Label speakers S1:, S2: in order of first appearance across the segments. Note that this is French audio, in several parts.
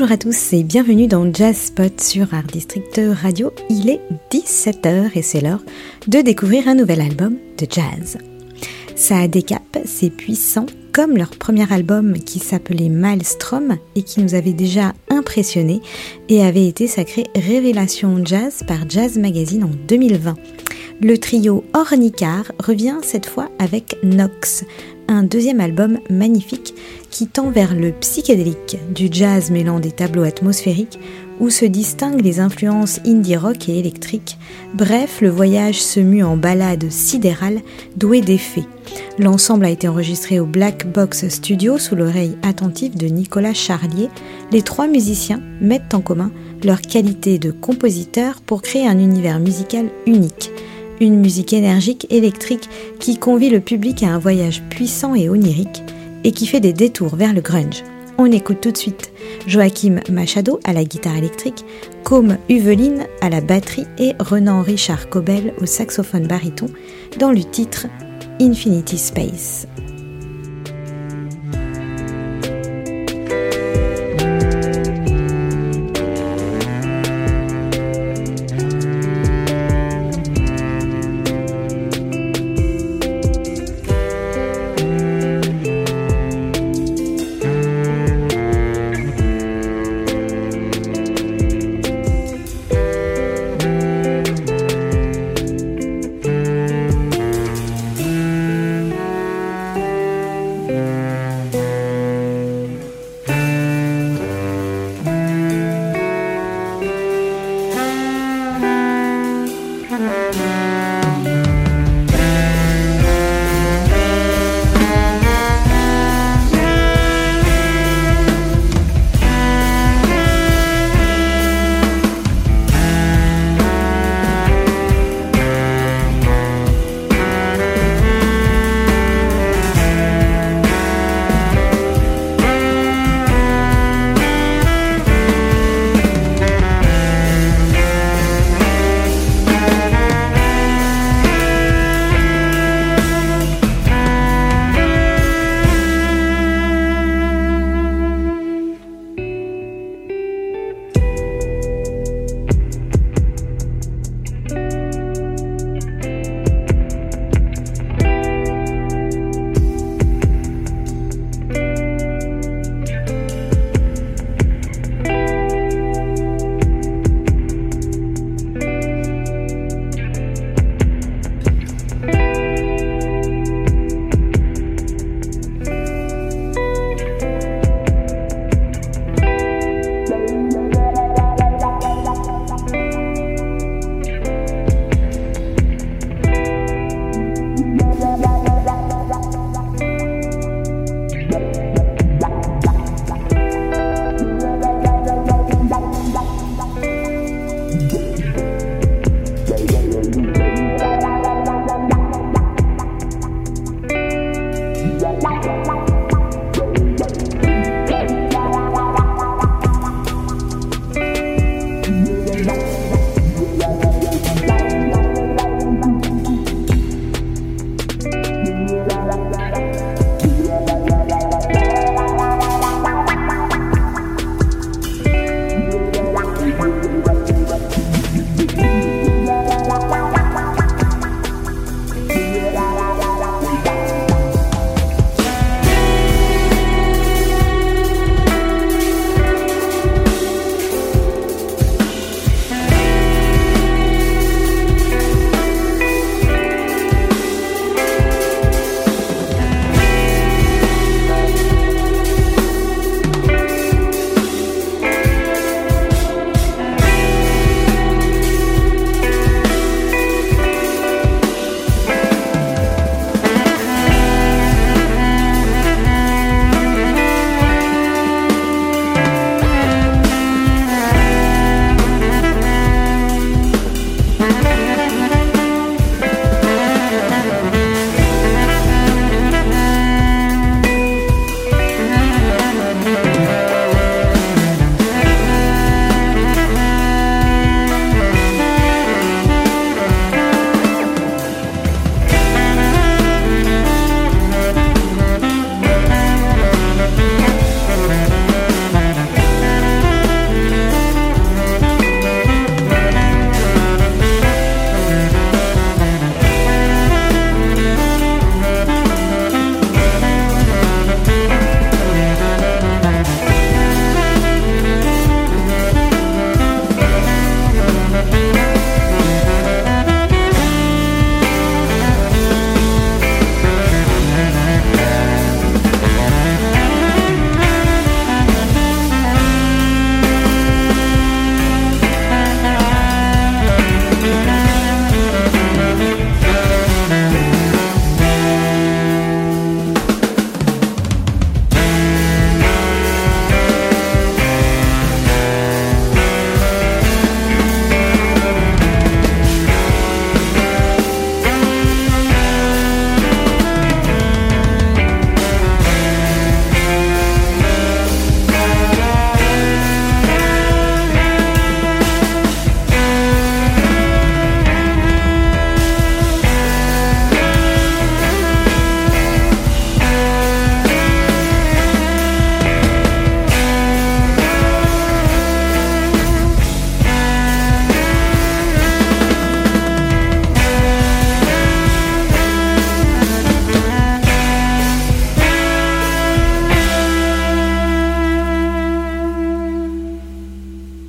S1: Bonjour à tous et bienvenue dans Jazz Spot sur Art District Radio. Il est 17h et c'est l'heure de découvrir un nouvel album de jazz. Ça caps, c'est puissant, comme leur premier album qui s'appelait Maelstrom et qui nous avait déjà impressionné et avait été sacré révélation jazz par Jazz Magazine en 2020. Le trio Ornicar revient cette fois avec Nox, un deuxième album magnifique qui tend vers le psychédélique, du jazz mêlant des tableaux atmosphériques où se distinguent les influences indie rock et électriques. Bref, le voyage se mue en balade sidérale douée d'effets. L'ensemble a été enregistré au Black Box Studio sous l'oreille attentive de Nicolas Charlier. Les trois musiciens mettent en commun leur qualité de compositeur pour créer un univers musical unique une musique énergique, électrique, qui convie le public à un voyage puissant et onirique, et qui fait des détours vers le grunge. On écoute tout de suite Joachim Machado à la guitare électrique, Com Uveline à la batterie et Renan Richard Cobel au saxophone baryton dans le titre Infinity Space.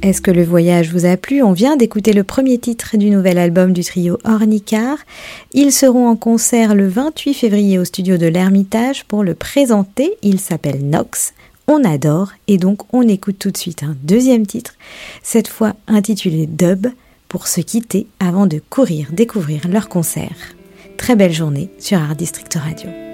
S1: Est-ce que le voyage vous a plu? On vient d'écouter le premier titre du nouvel album du trio Ornicar. Ils seront en concert le 28 février au studio de l'Ermitage pour le présenter. Il s'appelle Nox. On adore et donc on écoute tout de suite un deuxième titre, cette fois intitulé Dub, pour se quitter avant de courir découvrir leur concert. Très belle journée sur Art District Radio.